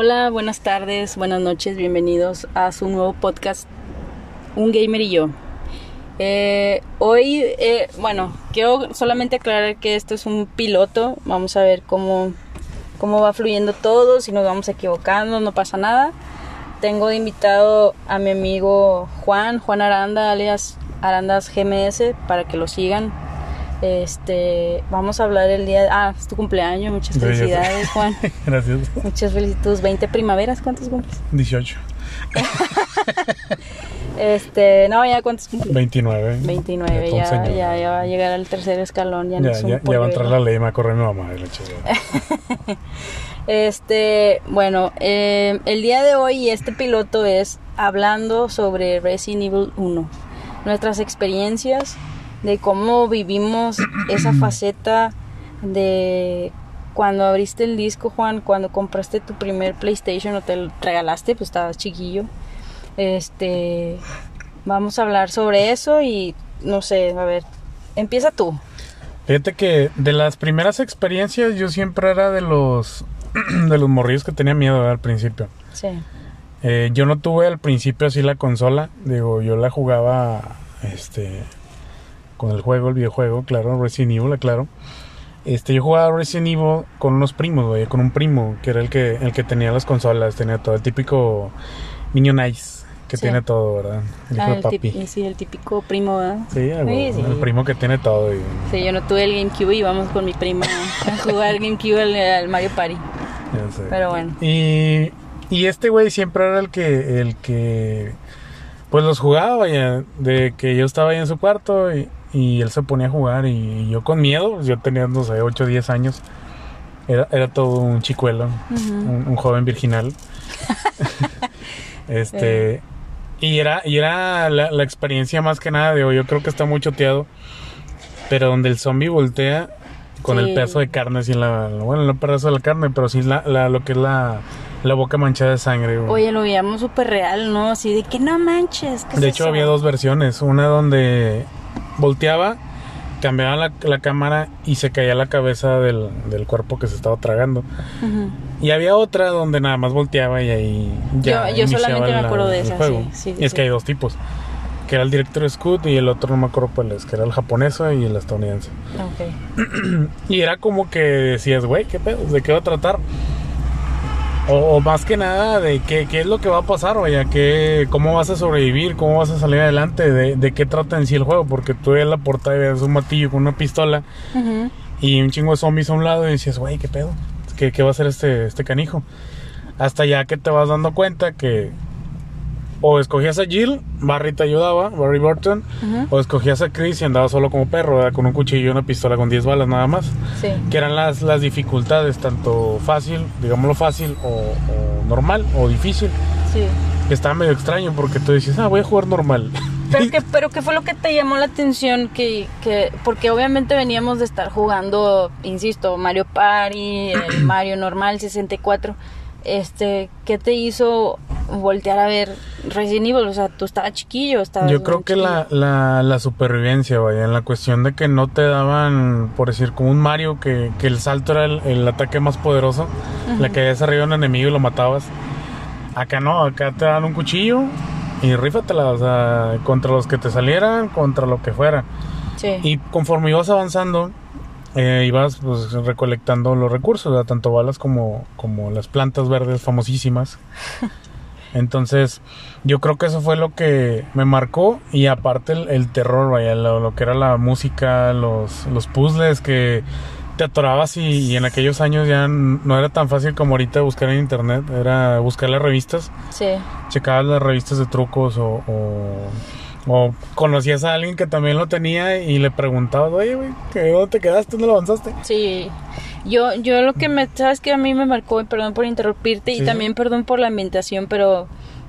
Hola, buenas tardes, buenas noches, bienvenidos a su nuevo podcast, Un Gamer y yo. Eh, hoy, eh, bueno, quiero solamente aclarar que esto es un piloto, vamos a ver cómo, cómo va fluyendo todo, si nos vamos equivocando, no pasa nada. Tengo de invitado a mi amigo Juan, Juan Aranda, alias Arandas GMS, para que lo sigan. Este, vamos a hablar el día. Ah, es tu cumpleaños, muchas felicidades, Juan. Gracias. Muchas felicidades. 20 primaveras, ¿cuántos cumples? 18. Este, no, ya cuántos cumples? 29. 29, todo un ya, ya, ya va a llegar al tercer escalón, ya, no es un ya, va a entrar la ley, me va a correr mi mamá de. Este, bueno, eh, el día de hoy y este piloto es hablando sobre Resident Evil 1. Nuestras experiencias de cómo vivimos esa faceta de cuando abriste el disco, Juan, cuando compraste tu primer PlayStation o te lo regalaste, pues estabas chiquillo. Este, vamos a hablar sobre eso y no sé, a ver, empieza tú. Fíjate que de las primeras experiencias yo siempre era de los de los morrillos que tenía miedo ¿verdad? al principio. Sí. Eh, yo no tuve al principio así la consola, digo, yo la jugaba este con el juego, el videojuego, claro, Resident Evil, claro. Este, yo jugaba Resident Evil con unos primos, güey, con un primo que era el que el que tenía las consolas, tenía todo el típico Minion Ice que Sí. tiene todo, ¿verdad? El Ah, de el, papi. sí, el típico primo, ¿verdad? Sí, a huevo, Sí, sí. el primo que tiene todo. y- Sí, yo no tuve el GameCube y íbamos con mi prima a jugar GameCube al, al Mario Party. ya sé. Pero bueno. Y, y este güey siempre era el que, el que, pues los jugaba, vaya, de que yo estaba ahí en su cuarto y, y él se ponía a jugar y, yo con miedo, yo tenía, no sé, 8 o 10 años, era, era todo un chicuelo, Ujú. un, un joven virginal. este, Eh. y era, y era la, la experiencia más que nada, digo, yo creo que está muy choteado, pero donde el zombie voltea con Sí. el pedazo de carne, en la, bueno, no pedazo de la carne, pero sí la, la- lo que es la, la boca manchada de sangre. güey. Oye, lo veíamos súper real, ¿no? Así de que no manches. ¿qué es de hecho, eso? había dos versiones, una donde volteaba, cambiaba la, la cámara y se caía la cabeza del, del cuerpo que se estaba tragando. Y había otra donde nada más volteaba y ahí ya Yo- yo solamente me acuerdo de esa, juego. sí, sí, y es sí. que hay dos tipos, que era el director Scott y el otro no me acuerdo cuál es, que era el japonesa y el estadounidense. Y era como que decías, güey, ¿qué pedo? ¿De qué va a tratar? O, o más que nada, de qué, qué es lo que va a pasar, vaya, qué, cómo vas a sobrevivir, cómo vas a salir adelante, de, de qué trata en sí el juego, porque tú ves la portada y ves un matillo con una pistola y un chingo de zombies a un lado y dices, güey, ¿qué pedo? ¿Qué, qué va a hacer este, este canijo? Hasta ya que te vas dando cuenta que o escogías a Jill, Barry te ayudaba, Barry Burton, o escogías a Chris y andabas solo como perro, ¿verdad? con un cuchillo y una pistola con 10 balas nada más. Sí. Que eran las, las dificultades, tanto fácil, digámoslo fácil, o, o normal, o difícil. Sí. Que estaba medio extraño porque tú dices, ah, voy a jugar normal. Pero ¿qué, pero ¿qué fue lo que te llamó la atención? Que, que, porque obviamente veníamos de estar jugando, insisto, Mario Party, el Mario normal 64. Este, ¿qué te hizo voltear a ver Resident Evil? O sea, tú estabas chiquillo, estabas Yo creo que la, la, la supervivencia, vaya, en la cuestión de que no te daban, por decir, como un Mario, que, que el salto era el, el ataque más poderoso, la que habías arriba un enemigo y lo matabas. Acá no, acá te dan un cuchillo y rífatela, o sea, contra los que te salieran, contra lo que fuera. Sí. Y conforme ibas avanzando, eh, ibas pues, recolectando los recursos, ¿verdad? tanto balas como, como las plantas verdes famosísimas. Entonces, yo creo que eso fue lo que me marcó y aparte el, el terror, vaya, lo, lo que era la música, los, los puzzles que te atorabas y, y en aquellos años ya no era tan fácil como ahorita buscar en internet, era buscar las revistas Sí. checabas las revistas de trucos o, o, o conocías a alguien que también lo tenía y le preguntabas, oye, güey, ¿qué- ¿dónde te quedaste? ¿Dónde lo avanzaste? Sí, yo, yo lo que me, sabes que a mí me marcó, y perdón por interrumpirte y también perdón por la ambientación, pero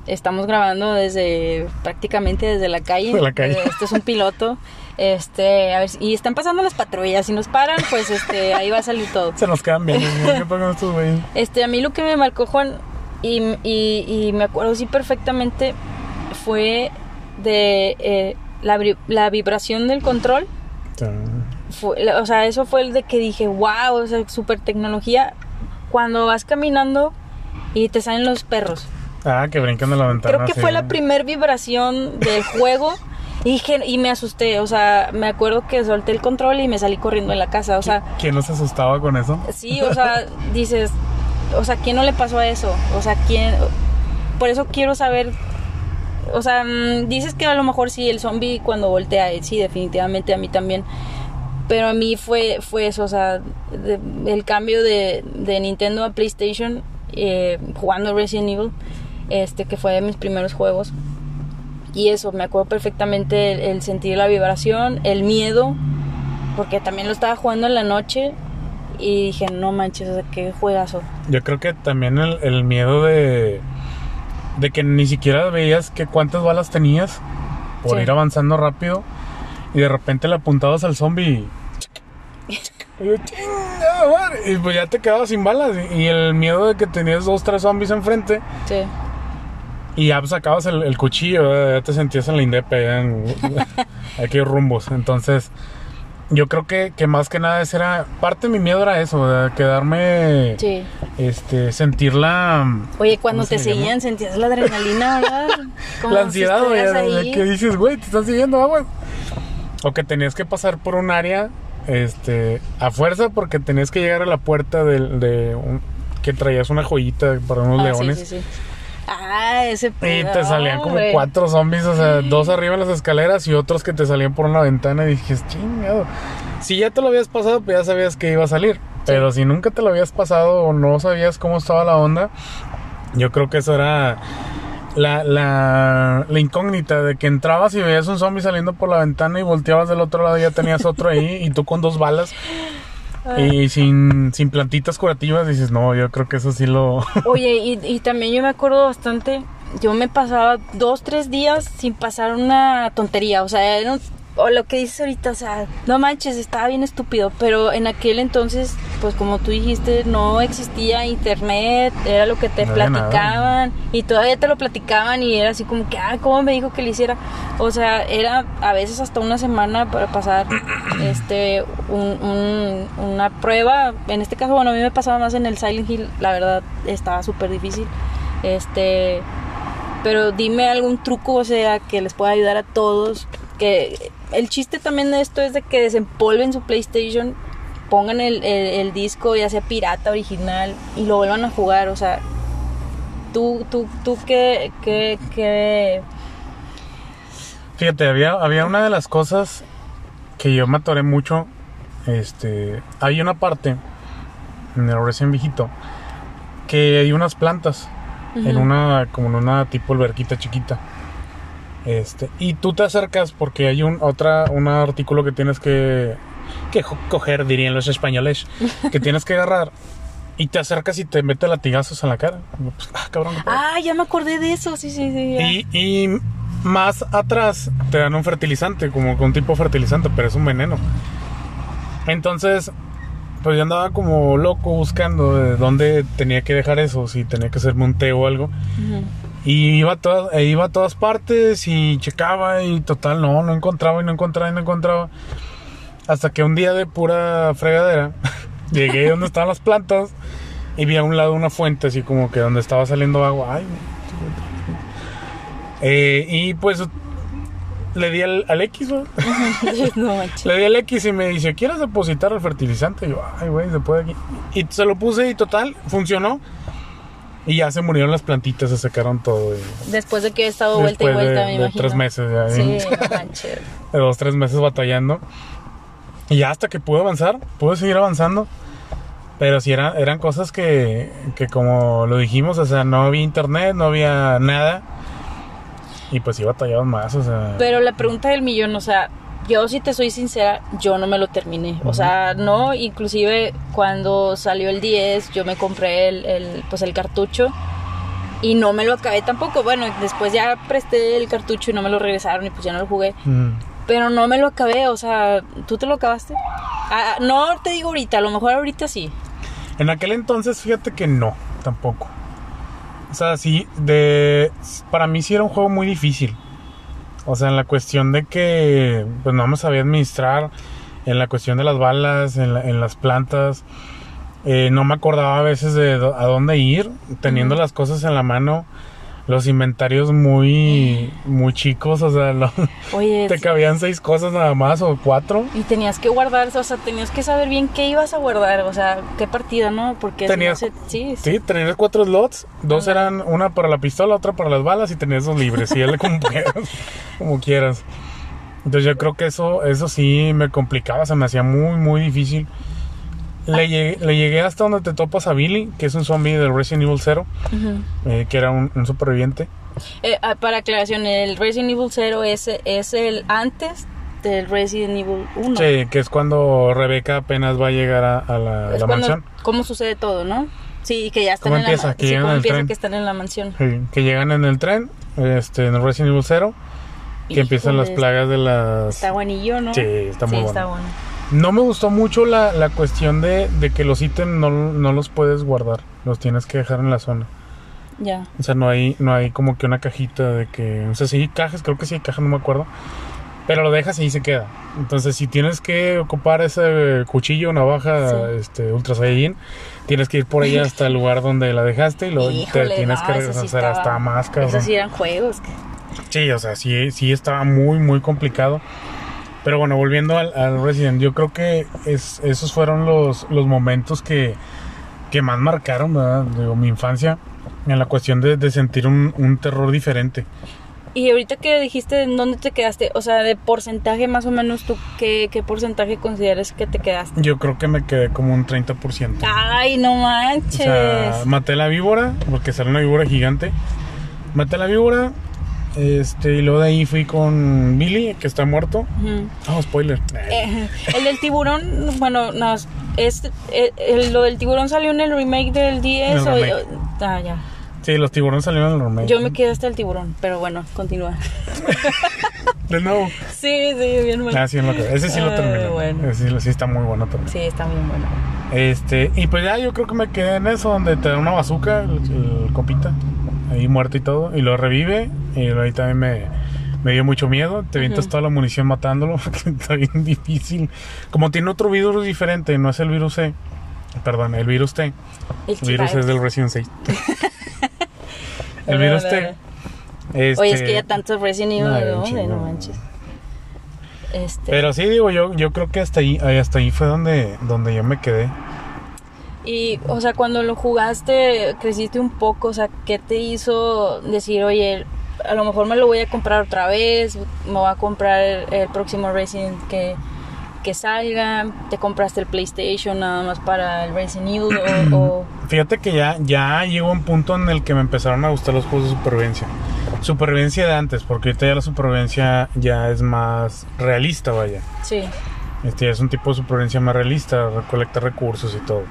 estamos grabando desde prácticamente desde la calle. De la calle. Eh, Este es un piloto, este, a ver, y están pasando las patrullas, si nos paran, pues este, ahí va a salir todo. Se nos bien, ¿qué pasa con estos güeyes? Este, a mí lo que me marcó Juan y, y, y me acuerdo sí perfectamente fue de eh, la, la vibración del control. O sea, Fue- o sea, eso fue el de que dije, wow, o sea, super tecnología. Cuando vas caminando y te salen los perros. Ah, que brincan de la ventana. Creo que sí. fue la primer vibración del juego y, dije- y me asusté, o sea, me acuerdo que solté el control y me salí corriendo en la casa, o sea, ¿Quién no se asustaba con eso? sí, o sea, dices, o sea, ¿quién no le pasó a eso? O sea, ¿quién? Por eso quiero saber, o sea, mm, dices que a lo mejor sí, el zombie cuando voltea, eh, sí, definitivamente a mí también. Pero a mí fue, fue eso, o sea, de- el cambio de, de Nintendo a PlayStation, eh, jugando Resident Evil, este que fue de mis primeros juegos. Y eso, me acuerdo perfectamente el, el sentir la vibración, el miedo, porque también lo estaba jugando en la noche y dije, no manches, o sea, qué juegazo. Yo creo que también el, el miedo de, de que ni siquiera veías que cuántas balas tenías por Sí. ir avanzando rápido y de repente le apuntabas al zombie y, y pues ya te quedabas sin balas y, el miedo de que tenías dos, tres zombies enfrente Sí. y ya pues, sacabas el, el cuchillo, ya te sentías en la indepe, en aquellos rumbos. Entonces, yo creo que, que más que nada era, parte de mi miedo era eso, ¿verdad? quedarme, Sí. este, sentir la, Oye, cuando ¿Cómo te se seguían sentías la adrenalina, ¿verdad? Como la si ansiedad, de ahí. que dices, güey, te están siguiendo aguas. O que tenías que pasar por un área, este, a fuerza porque tenías que llegar a la puerta de, un- que traías una joyita para unos Ah, leones. Sí, sí, sí. Ah, ese Y pedo, te salían como cuatro zombies, o sea, dos arriba en las escaleras y otros que te salían por una ventana y dije, chingado. Si ya te lo habías pasado, pues ya sabías que iba a salir. Pero si nunca te lo habías pasado o no sabías cómo estaba la onda, yo creo que eso era la, la, la incógnita de que entrabas y veías un zombie saliendo por la ventana y volteabas del otro lado y ya tenías otro ahí y tú con dos balas y sin, sin plantitas curativas dices, no, yo creo que eso sí lo... Oye, y, y también yo me acuerdo bastante, yo me pasaba dos, tres días sin pasar una tontería, o sea, era un- o lo que dices ahorita, o sea, no manches, estaba bien estúpido, pero en aquel entonces, pues como tú dijiste, no existía internet, era lo que te No platicaban y todavía te lo platicaban y era así como que, ah, ¿cómo me dijo que le hiciera? O sea, era a veces hasta una semana para pasar este un- un- una prueba. En este caso, bueno, a mí me pasaba más en el Silent Hill, la verdad estaba súper difícil. Este, pero dime algún truco, o sea, que les pueda ayudar a todos. Que el chiste también de esto es de que desempolven su PlayStation, pongan el, el- el disco, ya sea pirata, original, y lo vuelvan a jugar. O sea, tú, tú, tú, qué, qué, qué Fíjate, había, había una de las cosas que yo me atoré mucho. Este, hay una parte en el recién viejito que hay unas plantas en una como en una tipo alberquita chiquita. Este, y tú te acercas porque hay un otra un artículo que tienes que que coger dirían los españoles, que tienes que agarrar y te acercas y te mete latigazos en la cara. Pues, ah, cabrón. Ah, ya me acordé de eso, sí, sí, sí. Y, y más atrás te dan un fertilizante, como un tipo de fertilizante, pero es un veneno. Entonces, pues yo andaba como loco buscando de dónde tenía que dejar eso, si tenía que hacerme un té o algo. Y iba a, todas, e iba a todas partes y checaba y total, no, no encontraba y no encontraba y no encontraba. Hasta que un día de pura fregadera, llegué donde estaban las plantas y vi a un lado una fuente, así como que donde estaba saliendo agua. Ay, eh, y pues le di al, al X, ¿no? Le di al X y me dice, ¿quieres depositar el fertilizante? Y yo, ay, güey, se puede aquí. Y se lo puse y total, funcionó. Y ya se murieron las plantitas, se secaron todo. y- Después de que he estado vuelta y Después de- vuelta, me de imagino. tres meses ya, Sí, ¿eh? manches. de dos, tres meses batallando. Y ya hasta que pude avanzar, pude seguir avanzando. Pero sí eran, eran cosas que, que como lo dijimos, o sea, no había internet, no había nada. Y pues sí batallaban más, o sea... Pero la pregunta del millón, o sea, yo si te soy sincera, yo no me lo terminé. O sea, no, inclusive cuando salió el 10, yo me compré el, el, pues el cartucho y no me lo acabé tampoco. Bueno, después ya presté el cartucho y no me lo regresaron y pues ya no lo jugué. mm, Pero no me lo acabé, o sea, ¿tú te lo acabaste? Ah, no te digo ahorita, a lo mejor ahorita sí. En aquel entonces, fíjate que no, tampoco. O sea, sí, de... Para mí sí era un juego muy difícil. O sea, en la cuestión de que pues no me sabía administrar, en la cuestión de las balas, en, la- en las plantas. Eh, no me acordaba a veces de a dónde ir, teniendo las cosas en la mano, los inventarios muy, muy chicos, o sea, lo- Oye, te cabían seis cosas nada más o cuatro. y tenías que guardar, o sea, tenías que saber bien qué ibas a guardar, o sea, qué partida, ¿no? Porque no Tenías- sí, sí. Sí, tenías cuatro slots, dos Ajá. eran una para la pistola, otra para las balas y tenías dos libres, y él como quieras, como quieras. Entonces yo creo que eso, eso sí me complicaba, se me hacía muy, muy difícil. Le llegué, le llegué hasta donde te topas a Billy, que es un zombie del Resident Evil 0, Ujú. eh, que era un, un superviviente. Eh, ah, para aclaración, el Resident Evil 0 es, es el antes del Resident Evil 1. Sí, que es cuando Rebeca apenas va a llegar a, a la, es la cuando, mansión. cómo sucede todo, ¿no? Sí, que ya están ¿Cómo en empieza? la Que sí, llegan en empieza tren. que están en la mansión. Sí, que llegan en el tren, este, en el Resident Evil 0, que empiezan las plagas de las... Está buenillo, ¿no? Sí, está muy Sí, bueno. está bueno. No me gustó mucho la, la cuestión de, de que los ítems no, no los puedes guardar, los tienes que dejar en la zona. Ya. O sea, no hay, no hay como que una cajita de que... O sea, sí hay cajas, creo que sí hay cajas, no me acuerdo. Pero lo dejas y ahí se queda. Entonces, si tienes que ocupar ese cuchillo, navaja, Sí. este, Ultra Saiyajin, tienes que ir por ella hasta el lugar donde la dejaste y luego Híjole, te tienes no, que regresar sí hasta más, cabrón. Esos sí eran juegos. Sí, o sea, sí, sí estaba muy, muy complicado. Pero bueno, volviendo al, al Resident, yo creo que es, esos fueron los, los momentos que, que más marcaron, ¿verdad? Digo, mi infancia, en la cuestión de, de sentir un, un terror diferente. Y ahorita que dijiste en dónde te quedaste, o sea, de porcentaje más o menos, ¿tú qué, qué porcentaje consideras que te quedaste? Yo creo que me quedé como un 30%. Ay, no O manches. sea, maté la víbora, porque sale una víbora gigante. Maté la víbora, este, y luego de ahí fui con Billy, que está muerto. Oh, spoiler. Eh, el del tiburón, bueno, no, es, eh, el- lo del tiburón salió en el remake del 10 En el o- ah, ya. Sí, los tiburones salieron en el remake. Yo me quedé hasta el tiburón, pero bueno, continúa. De nuevo. Sí, sí, bien bueno. Ah, sí, en lo que- ese sí lo Ay, terminé. bueno. Ese sí, sí está muy bueno también. Sí, está bien bueno. Este, y pues ya yo creo que me quedé en eso, donde te da una bazooka, el, el copita, ahí muerto y todo, y lo revive, y ahí también me, me dio mucho miedo, te avientas Ujú. toda la munición matándolo, porque está bien difícil. Como tiene otro virus diferente, no es el virus C, perdón, el virus T, El el virus es del Resident 6. el virus T. dale. Oye, es este, que ya tantos Resident Evil, no, ¿de un dónde? No manches. Este, Pero sí, digo, yo, yo creo que hasta ahí, hasta ahí fue donde, donde yo me quedé. Y, o sea, cuando lo jugaste, creciste un poco, o sea, ¿qué te hizo decir, oye, a lo mejor me lo voy a comprar otra vez, me voy a comprar el, el próximo Resident que, que salga, te compraste el PlayStation nada más para el Resident Evil o... o- Fíjate que ya, ya llegó un punto en el que me empezaron a gustar los juegos de supervivencia. Supervivencia de antes, porque ahorita ya la supervivencia ya es más realista, vaya. sí, Este ya es un tipo de supervivencia más realista, recolecta recursos y todo.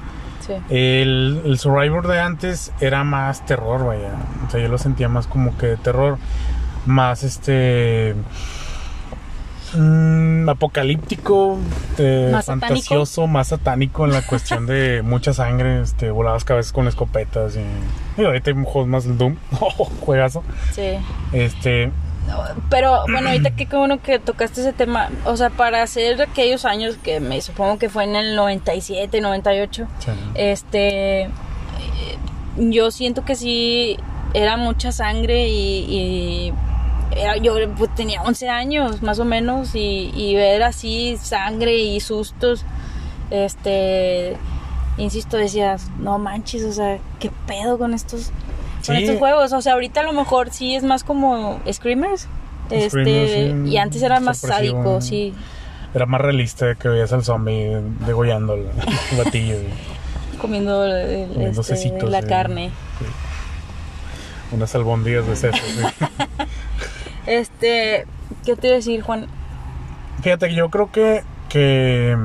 Sí. El, el Survivor de antes era más terror, vaya. O sea, yo lo sentía más como que de terror, más este. mm, apocalíptico, eh, ¿Más satánico? fantasioso, más satánico en la cuestión de mucha sangre, este, voladas cabezas con escopetas y, y ahorita hay juegos más el Doom, juegazo, sí. este, Pero bueno, ahorita que bueno que tocaste ese tema, o sea, para hacer aquellos años que me supongo que fue en el 97, 98, sí. este, yo siento que sí era mucha sangre y, y era- yo pues, tenía 11 años más o menos y, y ver así sangre y sustos, este, insisto, decías, no manches, o sea, ¿qué pedo con estos, con Sí. estos juegos? O sea, ahorita a lo mejor sí es más como Screamers. Este, Screamers, sí, y antes era más sádico, ¿no? sí. era más realista que veías al zombie degollando el, el batillo. y Comiendo, el- Comiendo este, cecitos, la sí. carne. Unas albóndigas de sesos. Este, ¿qué te iba a decir, Juan? Fíjate que yo creo que, que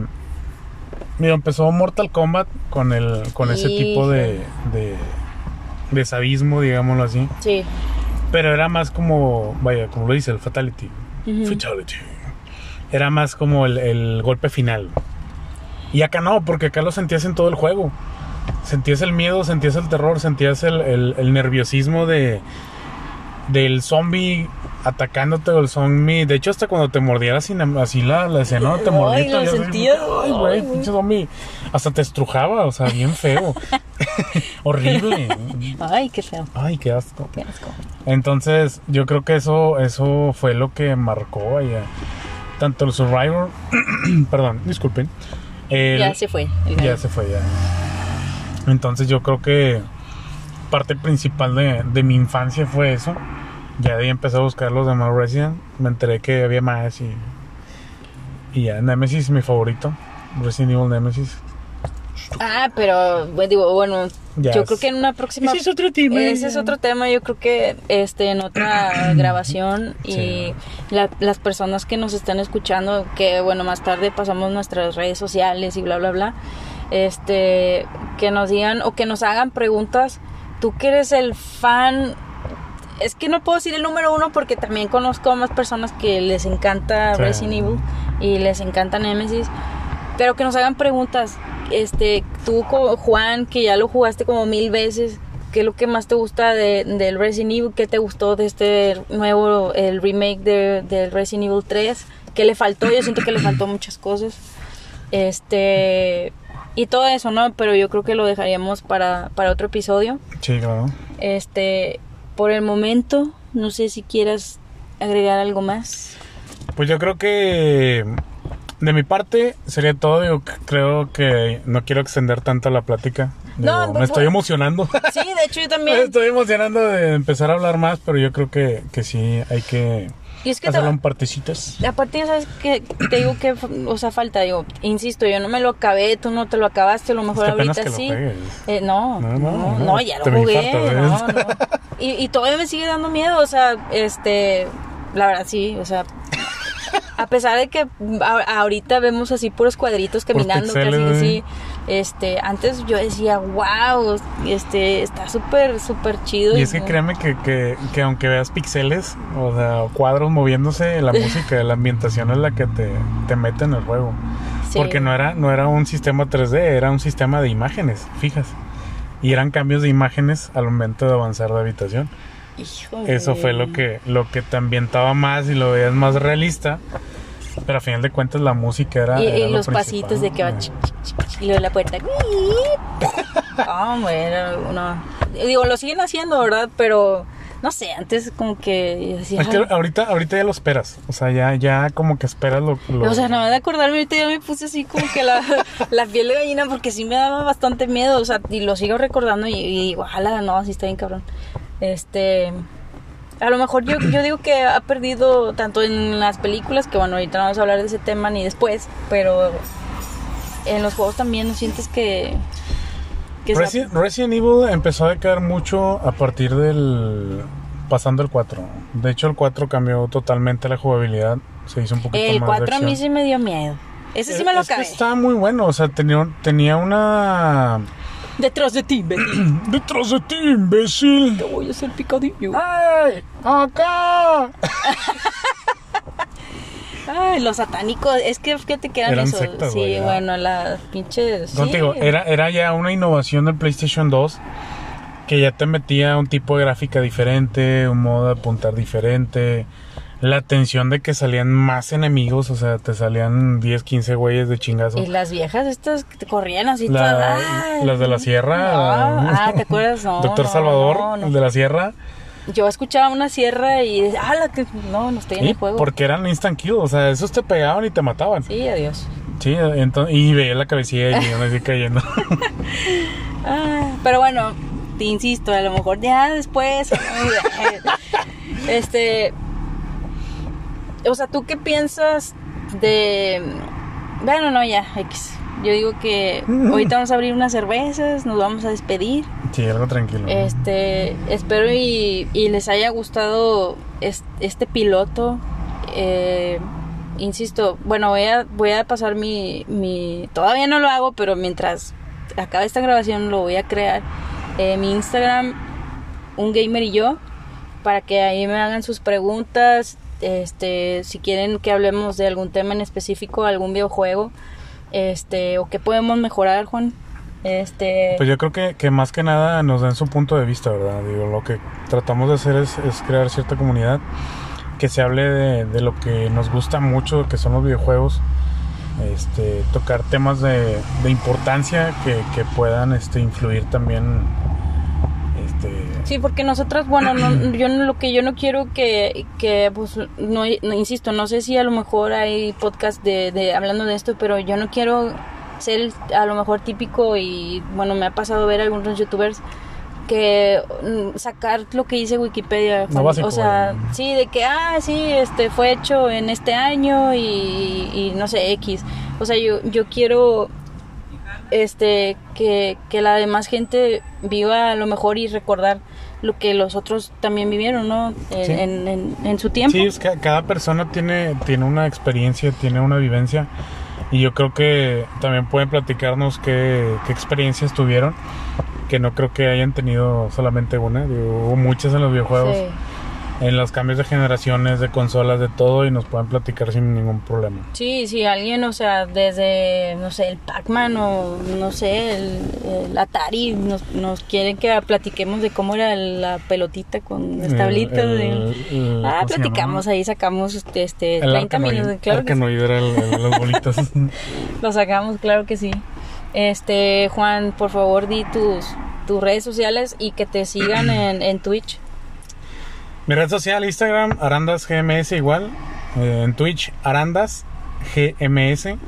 mira, empezó Mortal Kombat con el con ese tipo de, de de sadismo, digámoslo así, Sí. pero era más como, vaya, como lo dice el fatality. Fatality. Era más como el, el golpe final. Y acá no, porque acá lo sentías en todo el juego. Sentías el miedo, sentías el terror, sentías el, el- el nerviosismo de, del zombie atacándote o el zombie. De hecho, hasta cuando te mordiera así, así la, la escena, te Ay, mordía. lo y así, sentías. Ay, güey, pinche zombie. Hasta te estrujaba, o sea, bien feo. Horrible. Ay, qué feo. Ay, qué asco. Qué asco. Entonces, yo creo que eso, eso fue lo que marcó allá. Tanto el Survivor, perdón, disculpen. el- Ya se fue. ya se fue, ya. Entonces yo creo que parte principal de, de mi infancia fue eso. Ya de ahí empecé a buscar los demás Resident. Me enteré que había más y... Y ya, Nemesis, mi favorito. Resident Evil Nemesis. Ah, pero bueno, digo, bueno, Ya yo creo que en una próxima Ese es otro tema. Ese es otro tema, yo creo que este en otra grabación y Sí. la- las personas que nos están escuchando, que bueno, más tarde pasamos nuestras redes sociales y bla, bla, bla, este, que nos digan o que nos hagan preguntas, tú que eres el fan, es que no puedo decir el número uno porque también conozco a más personas que les encanta Sí. Resident Evil y les encanta Nemesis, pero que nos hagan preguntas. Este, tú, Juan, que ya lo jugaste como mil veces, ¿qué es lo que más te gusta de, del Resident Evil? ¿Qué te gustó de este nuevo, el remake de, del Resident Evil 3? ¿Qué le faltó? Yo siento que le faltó muchas cosas. Este, y todo eso, ¿no? Pero yo creo que lo dejaríamos para, para otro episodio. Sí, claro. Este, por el momento, no sé si quieras agregar algo más. Pues yo creo que de mi parte sería todo. Yo creo que no quiero extender tanto la plática. No, Digo, pues, me estoy emocionando. Sí, de hecho yo me también. estoy emocionando de empezar a hablar más, pero yo creo que, que sí hay que Y es que partecitas. Aparte, ¿sabes que Te digo que, o sea, falta, digo, insisto, yo no me lo acabé, tú no te lo acabaste, a lo mejor que ahorita sí. Eh, no, No, no, no, ya lo jugué, no, no. Y, y todavía me sigue dando miedo, o sea, este, la verdad sí, o sea, a pesar de que ahorita vemos así puros cuadritos caminando, casi así. Este, antes yo decía, wow, este, está súper, súper chido. Y es que créeme que, que, que aunque veas pixeles, o sea, cuadros moviéndose, la música, la ambientación es la que te, te mete en el juego. Sí. Porque no era, no era un sistema 3D, era un sistema de imágenes, fijas. Y eran cambios de imágenes al momento de avanzar de habitación. Híjole. Eso fue lo que, lo que te ambientaba más y lo veías más realista. Pero a final de cuentas la música era. Y, era y lo los pasitos de que va chic, chic, chic, y luego la puerta. Ah, bueno, no. Digo, lo siguen haciendo, ¿verdad? Pero no sé, antes como que decía, Es que ahorita, ahorita ya lo esperas. O sea, ya, ya como que esperas lo. lo- O sea, más de acordarme ahorita ya me puse así como que la, la piel de gallina porque sí me daba bastante miedo, o sea, y lo sigo recordando y, y digo, ojalá, no, así está bien cabrón. Este, a lo mejor yo, yo digo que ha perdido tanto en las películas, que bueno, ahorita no vamos a hablar de ese tema ni después, pero en los juegos también no sientes que... que sea- Resident Evil empezó a decaer mucho a partir del. pasando el 4. De hecho, el 4 cambió totalmente la jugabilidad. Se hizo un poquito el más. 4 de a mí sí me dio miedo. Ese sí me lo Es que acabé. estaba muy bueno. O sea, tenía, tenía una. Detrás de ti, Betty. ¡Detrás de ti, imbécil! Te voy a hacer picadillo. ¡Ay! ¡Acá! Ay, los satánicos, es que fíjate que eran, Eran eso. sectas, sí, bueno, las pinches. sí. Contigo, era, era ya una innovación del PlayStation 2 que ya te metía un tipo de gráfica diferente, un modo de apuntar diferente, la tensión de que salían más enemigos, o sea, te salían 10, 15 güeyes de chingazo. Y las viejas estas que te corrían así La- todas. las de la sierra. No, Ah, ¿te acuerdas? No, Doctor no, Salvador, el de la sierra. Yo escuchaba una sierra y decía, ah, la que. No, no estoy en Sí, el juego. porque eran instant kill, o sea, esos te pegaban y te mataban. Sí, Sí, adiós. entonces, y veía la cabecilla y iban así cayendo. Ah, pero bueno, te insisto, a lo mejor ya después. este. O sea, ¿tú qué piensas de. Bueno, no, ya, X. Yo digo que ahorita vamos a abrir unas cervezas, nos vamos a despedir. sí, algo tranquilo. Este, espero y, y les haya gustado es- este, piloto. Eh, insisto, bueno, voy a, voy a pasar mi, mi... Todavía no lo hago, pero mientras acabe esta grabación lo voy a crear. Eh, mi Instagram, un gamer y yo, para que ahí me hagan sus preguntas. Este, si quieren que hablemos de algún tema en específico, algún videojuego, este, o que podemos mejorar, Juan. Este, Pues yo creo que, que más que nada nos dan su punto de vista, ¿verdad? Digo, lo que tratamos de hacer es, es crear cierta comunidad que se hable de, de lo que nos gusta mucho, que son los videojuegos. Este, tocar temas de, de importancia que, que puedan este, influir también. Este, Sí, porque nosotros, bueno, no, yo no- lo que yo no quiero que, que pues, no, no, insisto, no sé si a lo mejor hay podcast de, de hablando de esto, pero yo no quiero ser a lo mejor típico y, bueno, me ha pasado ver algunos youtubers que mm, sacar lo que dice Wikipedia, básico, o sea, güey. sí, de que, ah, sí, este, fue hecho en este año y, y no sé, X, o sea, yo, yo quiero este que, que la demás gente viva a lo mejor y recordar lo que los otros también vivieron, ¿no? En, Sí. en, en- en su tiempo. Sí, es que cada persona tiene, tiene una experiencia, tiene una vivencia. Y yo creo que también pueden platicarnos qué, qué experiencias tuvieron. Que no creo que hayan tenido solamente una. digo, hubo muchas en los videojuegos. Sí. En los cambios de generaciones, de consolas, de todo. Y nos pueden platicar sin ningún problema. Sí, sí, alguien, o sea, desde, no sé, el Pac-Man o, no sé, el, el Atari, nos, nos quieren que platiquemos de cómo era la pelotita con las tablitas. El- ah, ¿cómo se platicamos ahí, sacamos este, este El 30 Arkanoid. minutos. Claro que. Arkanoid era los bolitos. Lo sacamos, claro que sí. Este, Juan, por favor, di tus, tus redes sociales y que te sigan en, en Twitch. Mi red social, Instagram, Arandas GMS igual. Eh, en Twitch, Arandas GMS.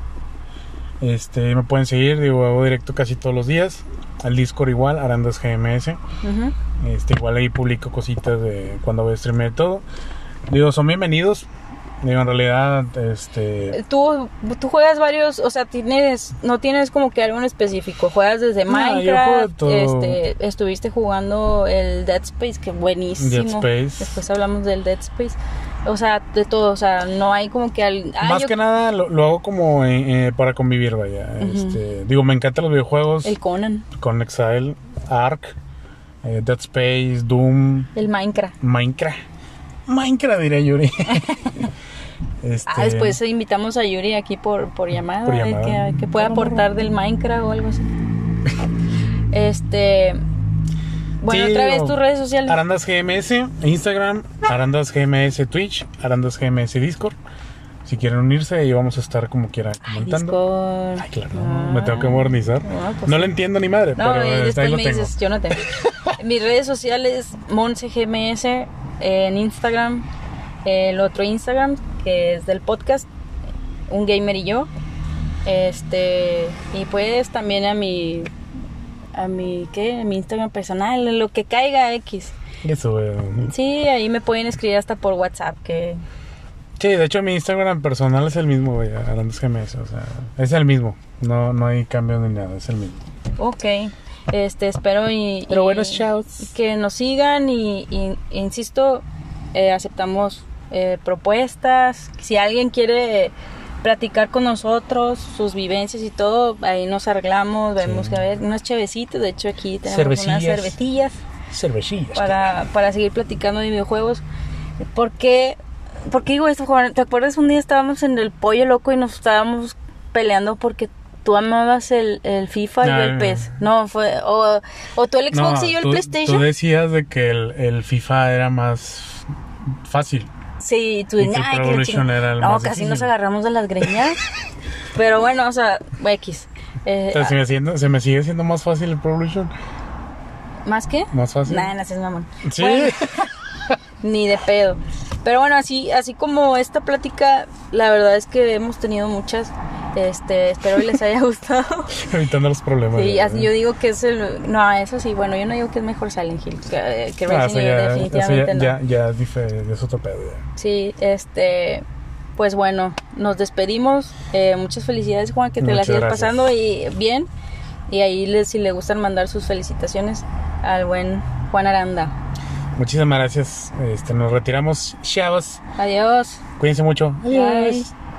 Este, me pueden seguir, digo, hago directo casi todos los días. Al Discord igual, Arandas GMS. Este, igual ahí publico cositas de cuando voy a streamear todo. Digo, son bienvenidos. Digo, en realidad, este... Tú, tú juegas varios, o sea, tienes, no tienes como que algo en específico. Juegas desde No, yo juego de Minecraft, este, estuviste jugando el Dead Space, que buenísimo. Dead Space. Después hablamos del Dead Space. O sea, de todo, o sea, no hay como que al, ah, más yo- que nada lo, lo hago como eh, eh, para convivir, vaya. este, digo, me encantan los videojuegos. el Conan, Con Exile, Ark, eh, Dead Space, Doom, el Minecraft. Minecraft. Minecraft, diría Yuri. Este, Ah, después invitamos a Yuri aquí por, por llamada, Por llamada. Que, que pueda aportar del Minecraft o algo así. Este. Bueno, Sí, otra vez tus redes sociales. Arandas GMS, Instagram, Arandas GMS Twitch, Arandas GMS Discord. Si quieren unirse, ahí vamos a estar como quieran comentando. Discord. Ay, claro, Ah. me tengo que modernizar. Ah, pues no sí. le entiendo ni madre, No, pero y después ahí lo me tengo. dices, yo no tengo. Mis redes sociales, MonseGMS en Instagram. El otro Instagram, que es del podcast, Un Gamer y yo. Este, y pues también a mi, a mi, ¿qué? A mi Instagram personal, lo que caiga X. Eso, eh, Sí, ahí me pueden escribir hasta por WhatsApp, que Sí, de hecho mi Instagram personal es el mismo, güey, Arandas GMS, o sea, es el mismo. No, no hay cambio ni nada, es el mismo. Ok, este, espero y, Pero y buenos shouts. que nos sigan y, y- insisto, eh, aceptamos eh, propuestas. Si alguien quiere platicar con nosotros sus vivencias y todo, ahí nos arreglamos, vemos Sí. que a ver unas chevecitas, de hecho aquí tenemos unas Cervecillas. cervetillas Cervecillas. para, para seguir platicando de videojuegos. ¿Por qué, por qué digo esto, Juan? ¿Te acuerdas un día estábamos en el pollo loco y nos estábamos peleando porque tú amabas el, el FIFA y No, yo el no, PES? No, fue. O, o tú el Xbox y yo el tú, PlayStation. Tú decías de que el, el FIFA era más fácil. Sí, tú Y "Ay, que que la Pro Evolution chingada". era el No, casi nos agarramos de las greñas. pero bueno, o sea, X. Eh, O sea, se me, siendo- se me sigue siendo más fácil el Pro Evolution. ¿Más qué? Más fácil. Nah, no seas mamón. Sí. Bueno, ni de pedo. Pero bueno, así, así como esta plática, la verdad es que hemos tenido muchas. Este, espero les haya gustado. Evitando los problemas. Sí, yo digo que es el. No, eso sí, bueno, yo no digo que es mejor Silent Hill que, que Ah, Resident Evil, ya, definitivamente ya, no. ya, ya es, otro pedo. ya. Sí, este. Pues bueno, nos despedimos. Eh, muchas felicidades, Juan, que te la Muchas sigas gracias. pasando y bien. Y ahí les, si le gustan mandar sus felicitaciones al buen Juan Aranda. Muchísimas gracias. Este, nos retiramos. Chavos. Adiós. Cuídense mucho. Bye.